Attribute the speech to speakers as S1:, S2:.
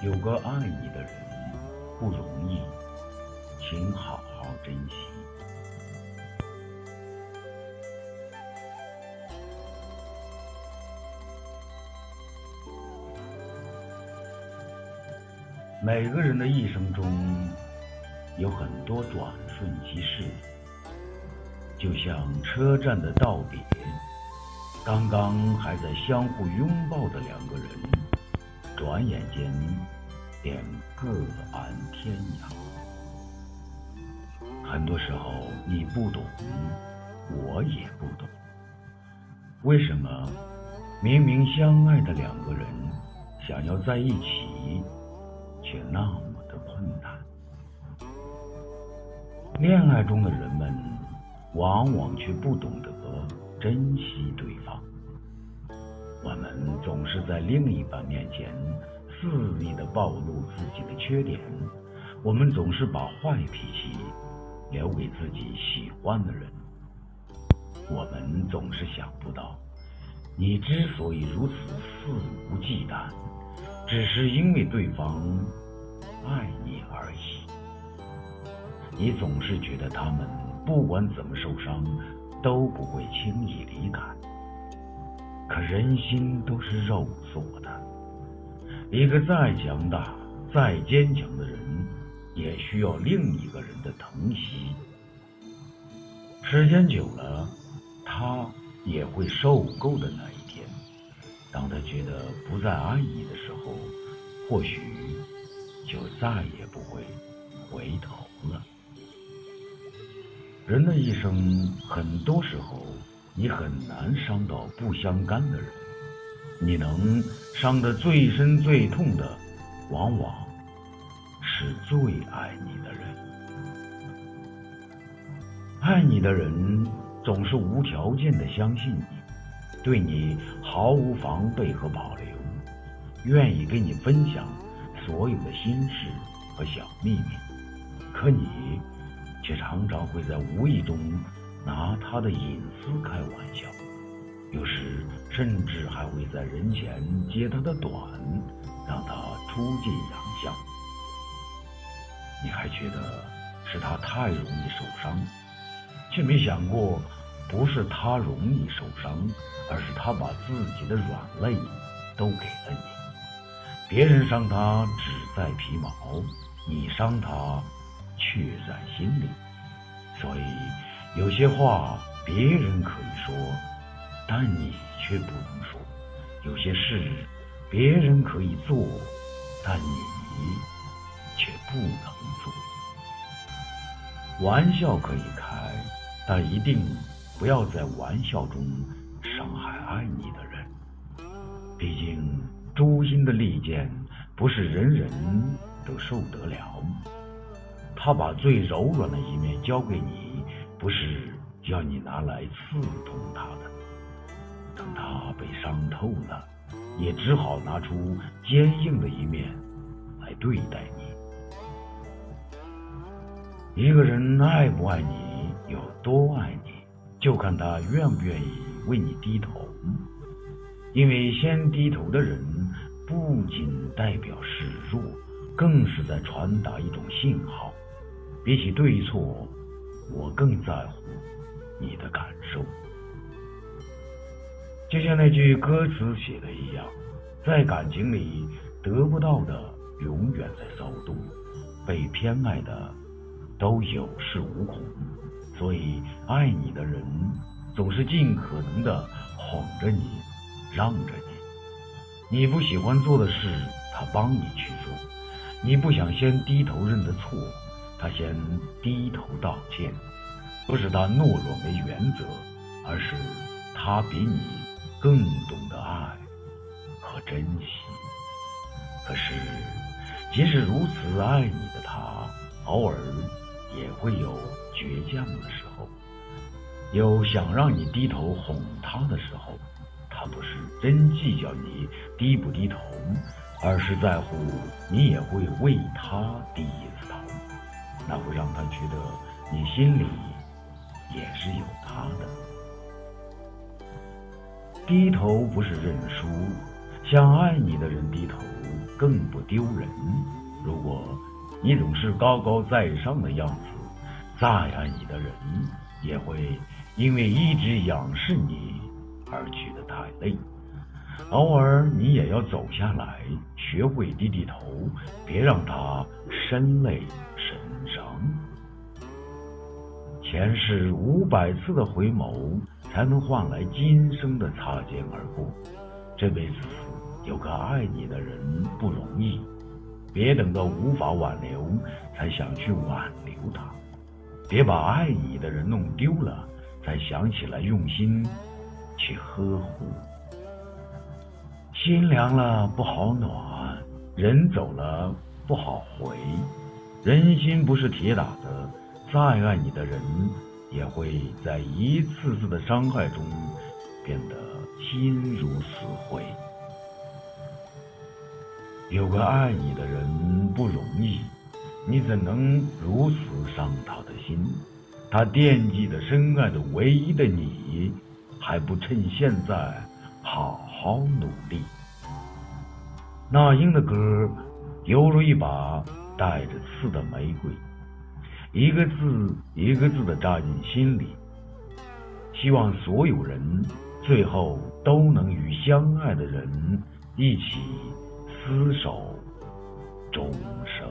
S1: 有个爱你的人不容易，请好好珍惜。每个人的一生中有很多转瞬即逝，就像车站的道别，刚刚还在相互拥抱的两个人，转眼间便各安天涯。很多时候你不懂，我也不懂，为什么明明相爱的两个人，想要在一起？却那么的困难。恋爱中的人们，往往却不懂得珍惜对方。我们总是在另一半面前肆意的暴露自己的缺点，我们总是把坏脾气留给自己喜欢的人。我们总是想不到，你之所以如此肆无忌惮。只是因为对方爱你而已。你总是觉得他们不管怎么受伤都不会轻易离开，可人心都是肉做的，一个再强大、再坚强的人，也需要另一个人的疼惜。时间久了，他也会受够的那一天。当他觉得不再爱你的时候，或许就再也不会回头了。人的一生，很多时候你很难伤到不相干的人，你能伤得最深最痛的，往往是最爱你的人。爱你的人总是无条件的相信你。对你毫无防备和保留，愿意跟你分享所有的心事和小秘密，可你却常常会在无意中拿他的隐私开玩笑，有时甚至还会在人前揭他的短，让他出尽洋相。你还觉得是他太容易受伤，却没想过。不是他容易受伤，而是他把自己的软肋都给了你。别人伤他只在皮毛，你伤他却在心里。所以有些话别人可以说，但你却不能说；有些事别人可以做，但你却不能做。玩笑可以开，但一定。不要在玩笑中伤害爱你的人，毕竟诛心的利剑不是人人都受得了。他把最柔软的一面交给你，不是要你拿来刺痛他的。等他被伤透了，也只好拿出坚硬的一面来对待你。一个人爱不爱你，有多爱你？就看他愿不愿意为你低头，因为先低头的人不仅代表示弱，更是在传达一种信号。比起对错，我更在乎你的感受。就像那句歌词写的一样，在感情里得不到的永远在骚动，被偏爱的都有恃无恐。所以，爱你的人总是尽可能的哄着你，让着你。你不喜欢做的事，他帮你去做；你不想先低头认的错，他先低头道歉。不是他懦弱没原则，而是他比你更懂得爱和珍惜。可是，即使如此爱你的他，偶尔也会有。倔强的时候，有想让你低头哄他的时候，他不是真计较你低不低头，而是在乎你也会为他低一次头，那会让他觉得你心里也是有他的。低头不是认输，想爱你的人低头，更不丢人。如果你总是高高在上的样子，再爱你的人也会因为一直仰视你而觉得太累。偶尔你也要走下来，学会低低头，别让他身累身伤。前世五百次的回眸，才能换来今生的擦肩而过。这辈子有个爱你的人不容易，别等到无法挽留才想去挽留他，别把爱你的人弄丢了才想起来用心去呵护。心凉了不好暖，人走了不好回，人心不是铁打的。再爱你的人，也会在一次次的伤害中变得心如死灰。有个爱你的人不容易，你怎能如此伤他的心？他惦记的、深爱的、唯一的你，还不趁现在好好努力？那英的歌，犹如一把带着刺的玫瑰。一个字一个字的扎进心里，希望所有人最后都能与相爱的人一起厮守终生。